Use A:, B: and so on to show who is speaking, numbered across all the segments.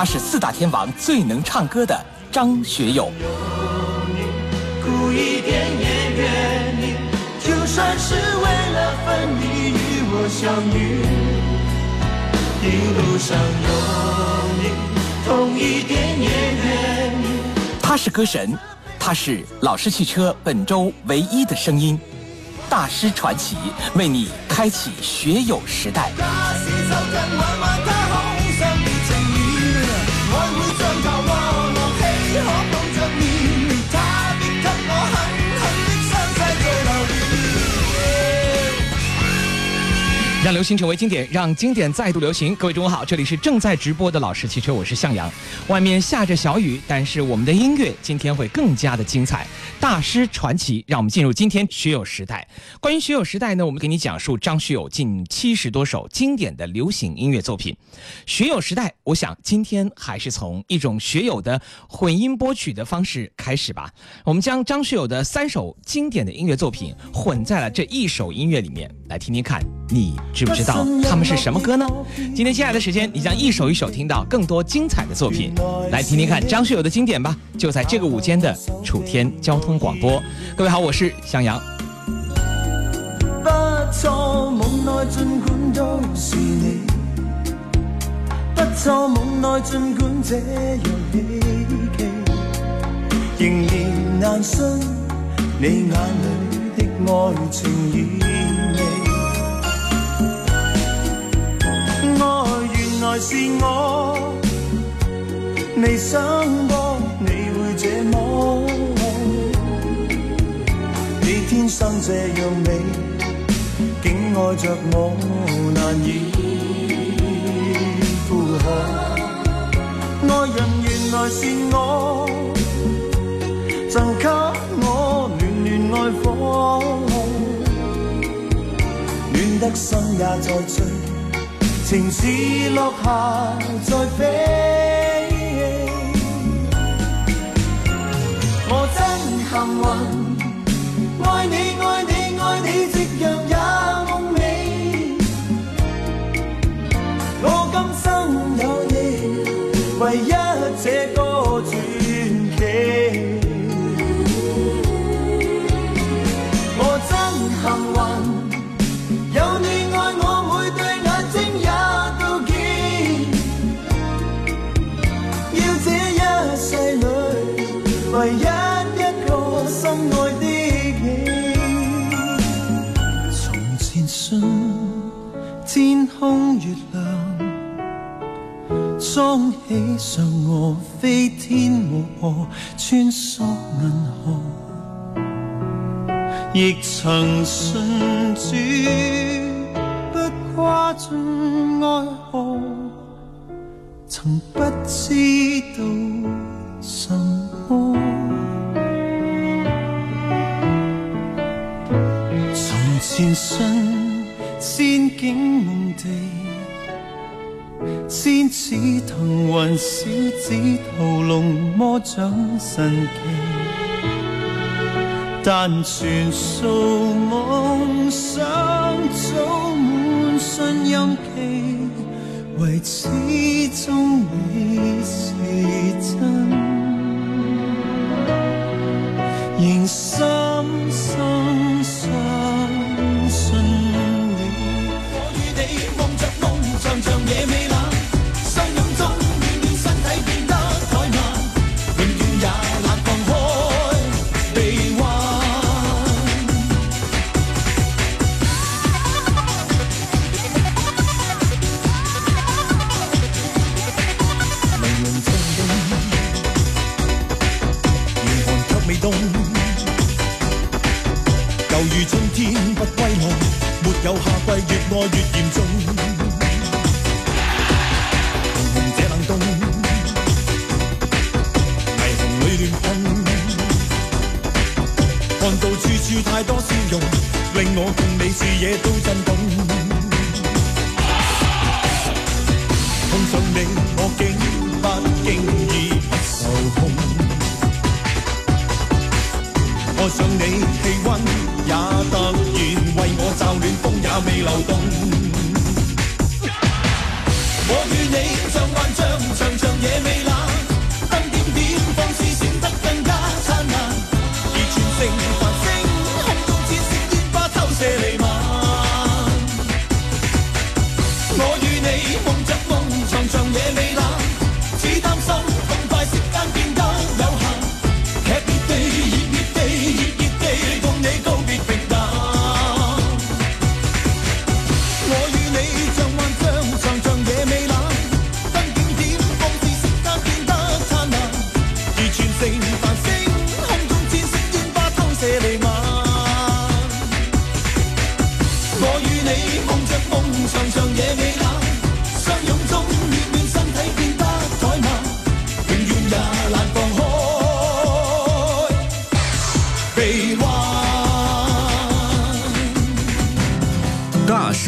A: 他是四大天王最能唱歌的张学友有你
B: 苦一点也愿意就算是为了分离与我相遇一路上有你痛一点也愿意
A: 他是歌神他是老师汽车本周唯一的声音大师传奇为你开启学友时代流行成为经典，让经典再度流行。各位中午好，这里是正在直播的老式汽车，我是向阳。外面下着小雨，但是我们的音乐今天会更加的精彩。大师传奇，让我们进入今天学友时代。关于学友时代呢，我们给你讲述张学友近七十多首经典的流行音乐作品。学友时代，我想今天还是从一种学友的混音播曲的方式开始吧。我们将张学友的三首经典的音乐作品混在了这一首音乐里面，来听听看你。知不知道他们是什么歌呢？今天接下来的时间，你将一首一首听到更多精彩的作品。来听听看张学友的经典吧！就在这个午间的楚天交通广播。各位好，我是向阳。
B: 原来是我，未想过你会这么。你天生这样美，竟爱着我难以负荷。爱人原来是我，赠给我暖暖爱火，暖得心也在醉。情是落下再飞，我真幸运，爱你爱你爱你，夕阳也梦美。我今生有你，唯一这个传奇。起上颚，飞天舞过，穿梭银河，亦曾。天使腾云，小子屠龙，魔掌神奇。但全数梦想早满信任期，唯始终你是真，仍深。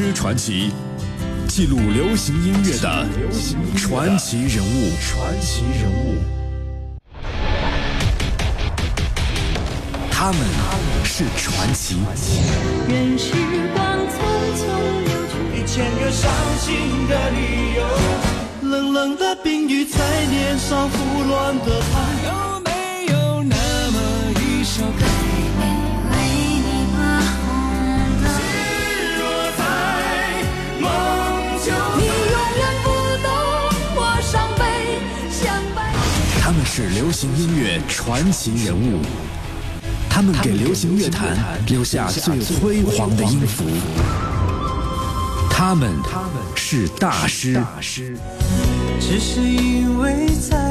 C: 之传奇》，记录流行音乐的传奇人物。传奇人物，他们是传奇。
D: 任时光匆匆流去，
B: 一千个伤心的理由。冷冷的冰雨在脸上胡乱的拍。
C: 他们是流行音乐传奇人物，他们给流行乐坛留下最辉煌的音符。他们，是大师。
B: 只是因为在。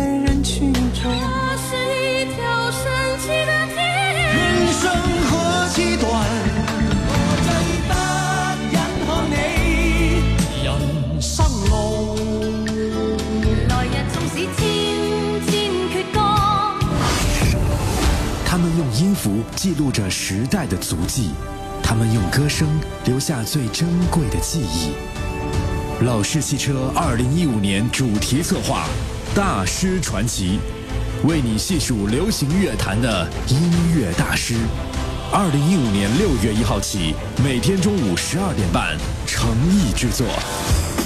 C: 记录着时代的足迹，他们用歌声留下最珍贵的记忆。老式汽车二零一五年主题策划，大师传奇，为你细数流行乐坛的音乐大师。二零一五年六月一号起，每天中午十二点半，诚意制作，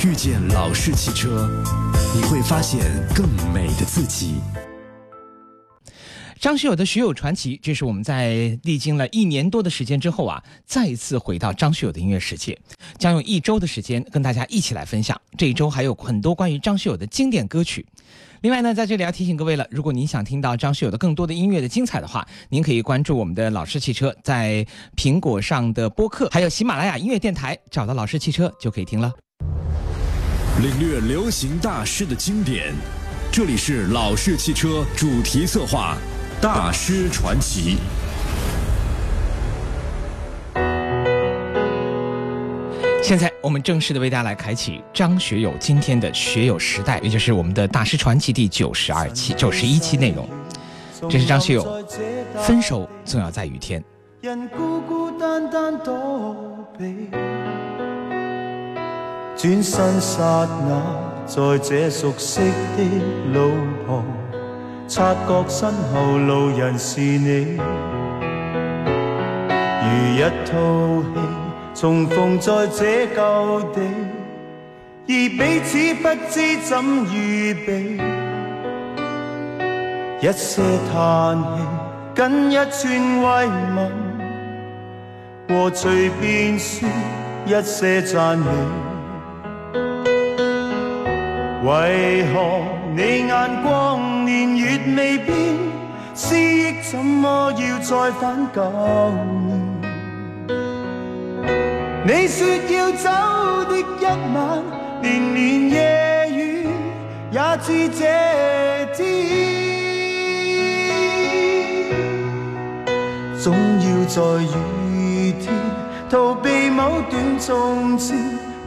C: 遇见老式汽车，你会发现更美的自己。
A: 张学友的《学友传奇》，这是我们在历经了一年多的时间之后啊，再一次回到张学友的音乐世界，将用一周的时间跟大家一起来分享。这一周还有很多关于张学友的经典歌曲。另外呢，在这里要提醒各位了，如果您想听到张学友的更多的音乐的精彩的话，您可以关注我们的老式汽车，在苹果上的播客，还有喜马拉雅音乐电台，找到老式汽车就可以听了。
C: 领略流行大师的经典，这里是老式汽车主题策划。大师传奇。
A: 现在我们正式的为大家来开启张学友今天的学友时代，也就是我们的大师传奇第九十二期、九十一期内容。这是张学友，分手总要在雨天。
B: 人孤孤单单身那，在这熟悉的路察觉身后路人是你，如一套戏重逢在这旧地，而彼此不知怎预备。一些叹气，跟一串慰问，和随便说一些赞美，为何你眼光？年月未变，思忆怎么要再返旧年？你说要走的一晚，年年夜雨也似这天。总要在雨天逃避某段从前，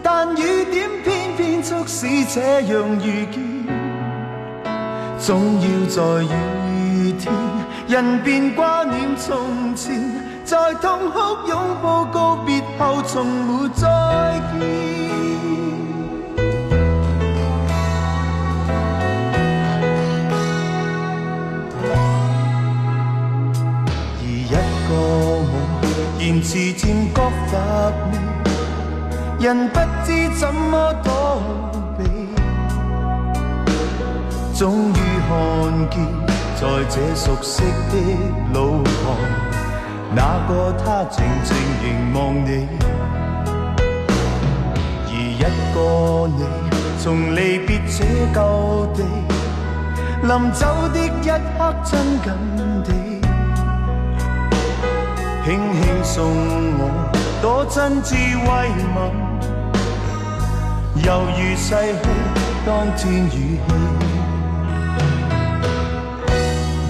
B: 但雨点偏偏促使这样遇见。总要在雨天，人便挂念从前，在痛哭拥抱告别后，从没再见。而一个梦，言词渐觉乏味，人不知怎么躲。终于看见，在这熟悉的路旁，那个他静静凝望你，而一个你从离别这旧地，临走的一刻，真紧地，轻轻送我多真挚慰问，犹如逝去当天语气。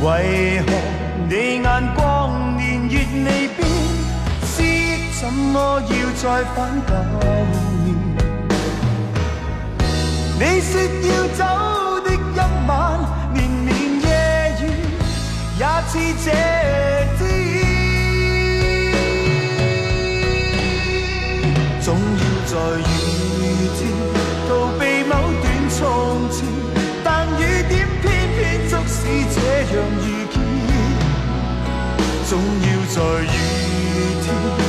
B: 为何你眼光年月未变，思忆怎么要再反年？你说要走的一晚，连绵夜雨也似这天，总要在。你这样遇见，总要在雨天。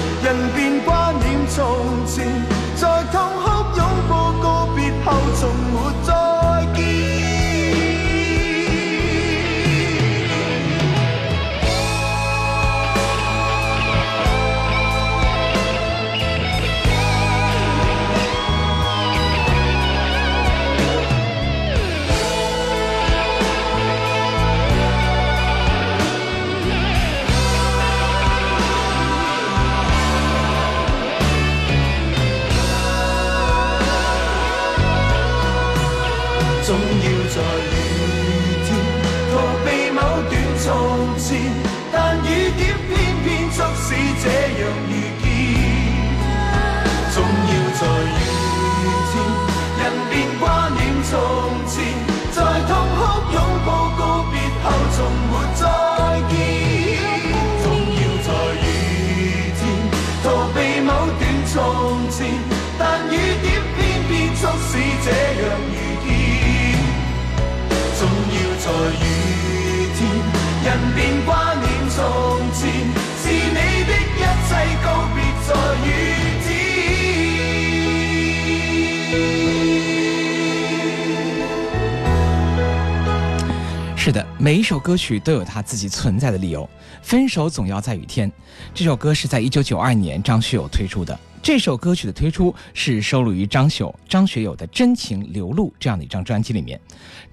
A: 每一首歌曲都有他自己存在的理由，《分手总要在雨天》这首歌是在一九九二年张学友推出的。这首歌曲的推出是收录于张学张学友的《真情流露》这样的一张专辑里面。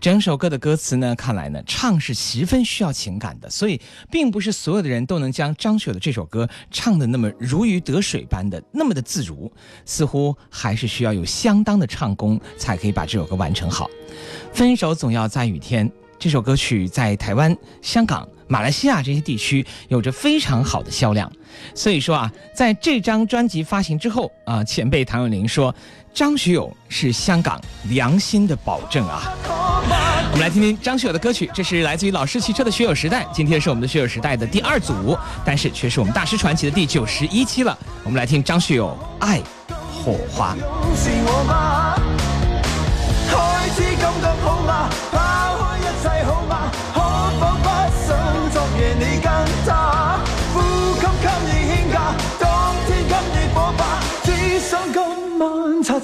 A: 整首歌的歌词呢，看来呢唱是十分需要情感的，所以并不是所有的人都能将张学友的这首歌唱得那么如鱼得水般的那么的自如，似乎还是需要有相当的唱功才可以把这首歌完成好。分手总要在雨天。这首歌曲在台湾、香港、马来西亚这些地区有着非常好的销量，所以说啊，在这张专辑发行之后啊，前辈谭咏麟说张学友是香港良心的保证啊。我们来听听张学友的歌曲，这是来自于老式汽车的学友时代，今天是我们的学友时代的第二组，但是却是我们大师传奇的第九十一期了。我们来听张学友《爱火花》。
B: 开始感好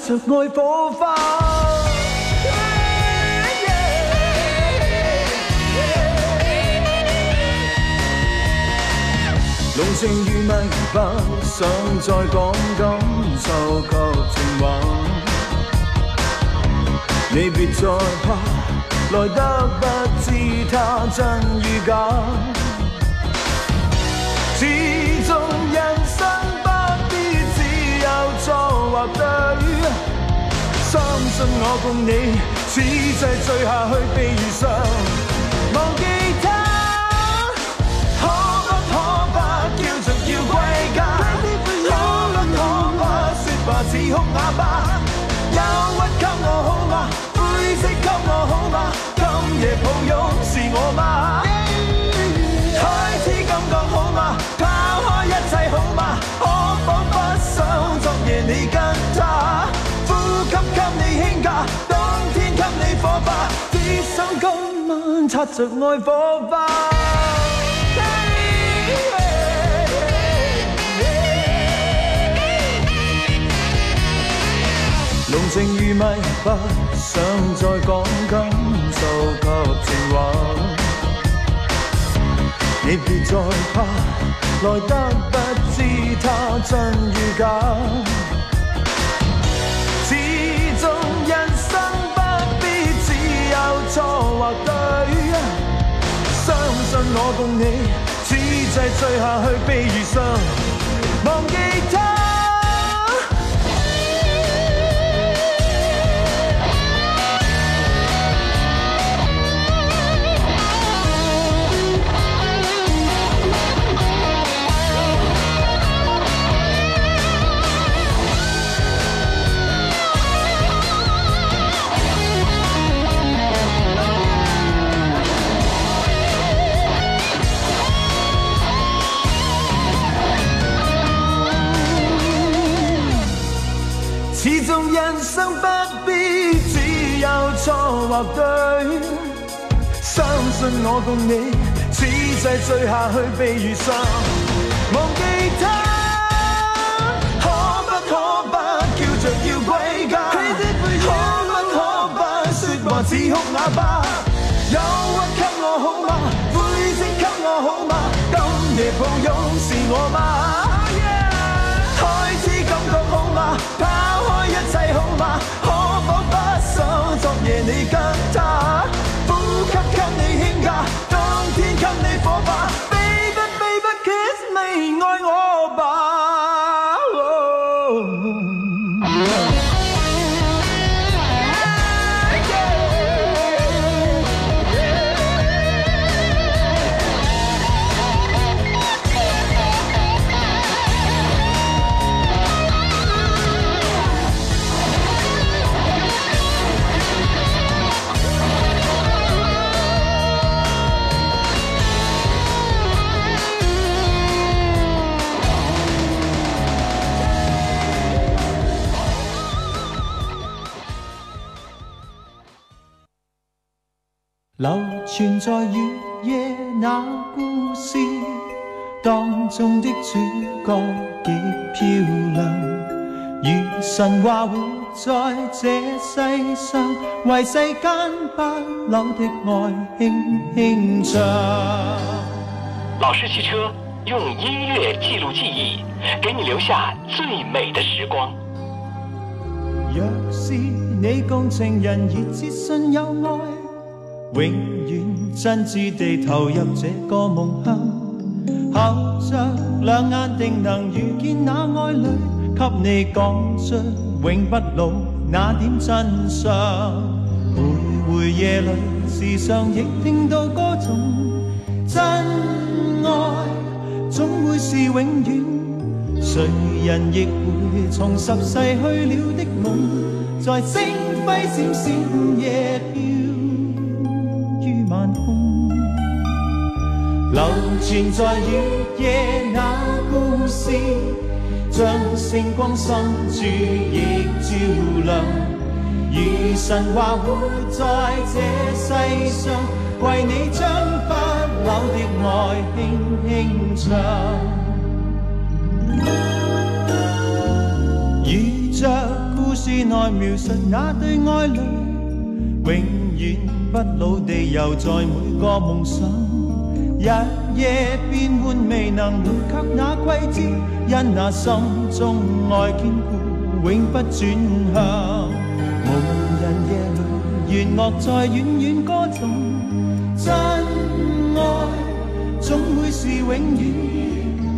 B: 着爱火花，浓情如蜜，不想再讲感受及情话。你别再怕，来得不知它真与假。只。相信我，共你此际醉下去，被遇上。忘记他，可不可吧？叫著要归家。可不可吧？说吧，似哭哑巴。忧郁给我好吗？灰色给我好吗？今夜抱拥是我吗？擦着爱火花，浓情如蜜，不想再讲感受及情话。你别再怕，来得不知他真与假。始终人生不必只有错或对。信我共你，此际醉下去，悲与伤，忘记他。我共你此际醉下去，被与愁，忘记他，可不可不叫着要归家？可不可不说话，似哭哑巴？流传在雨夜那故事当中的主角极漂亮如神话活在这世上为世间不朽的爱轻轻唱
A: 老式汽车用音乐记录记忆给你留下最美的时光
B: 若是你共情人已自信有爱永远真挚地投入这个梦乡，合着两眼定能遇见那爱侣，给你讲出永不老那点真相。每回夜里时常亦听到歌颂，真爱总会是永远，谁人亦会重拾逝去了的梦，在星辉闪闪夜。流传在月夜那故事，将星光深处亦照亮。如神话活在这世上，为你将不朽的爱轻轻唱。如着故事内描述那对爱侣，永远不老地游在每个梦想。日夜变换，未能换给那季节，因那心中爱坚固，永不转向。无人夜里，弦乐在远远歌颂，真爱总会是永远。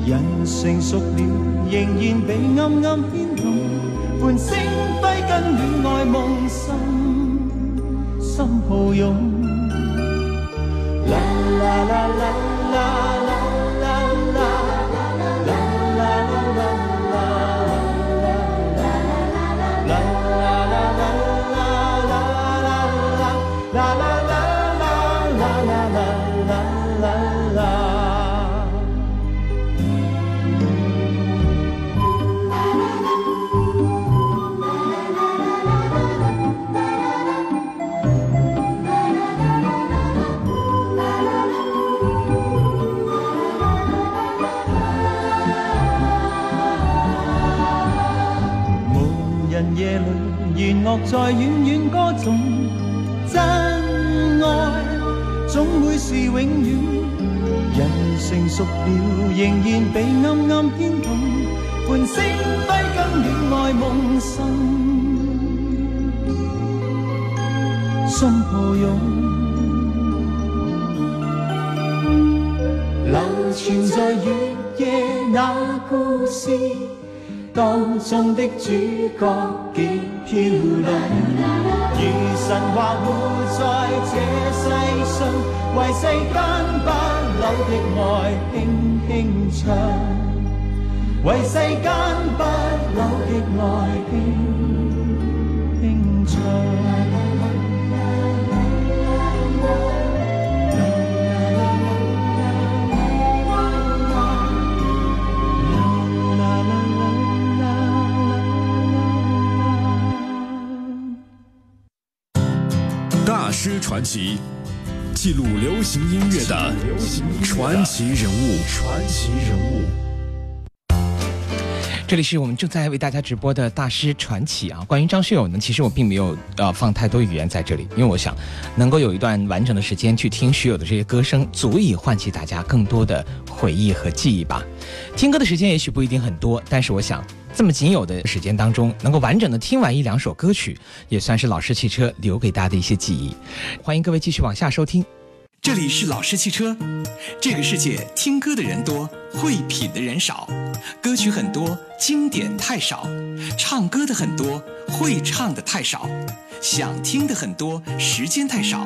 B: 人成熟了，仍然被暗暗牵动，伴星辉跟恋爱梦心心抱拥。啦啦啦啦啦。在远远歌颂真爱，总会是永远。人成熟了，仍然被暗暗牵动，伴星辉跟恋爱梦深，心抱拥。流传在月夜那故事。当中的主角极漂亮，如神话活在这世上，为世间不朽的爱轻轻唱，为世间不朽的爱轻轻唱。
C: 大师传奇，记录流行音乐的传奇人物。传奇人物。
A: 这里是我们正在为大家直播的大师传奇啊。关于张学友呢，其实我并没有呃放太多语言在这里，因为我想能够有一段完整的时间去听学友的这些歌声，足以唤起大家更多的回忆和记忆吧。听歌的时间也许不一定很多，但是我想。这么仅有的时间当中，能够完整的听完一两首歌曲，也算是老式汽车留给大家的一些记忆。欢迎各位继续往下收听，
C: 这里是老式汽车。这个世界听歌的人多，会品的人少；歌曲很多，经典太少；唱歌的很多，会唱的太少；想听的很多，时间太少。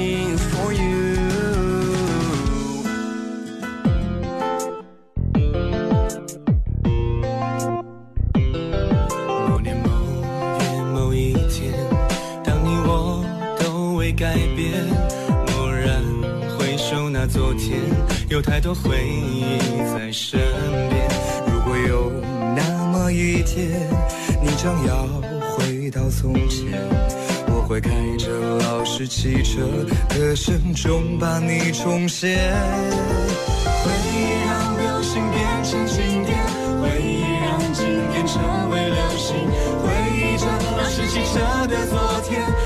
B: 那昨天有太多回忆在身边。如果有那么一天，你将要回到从前，我会开着老式汽车，歌声中把你重现。回忆让流星变成经典，回忆让经典成为流星，回忆着老式汽车的昨天。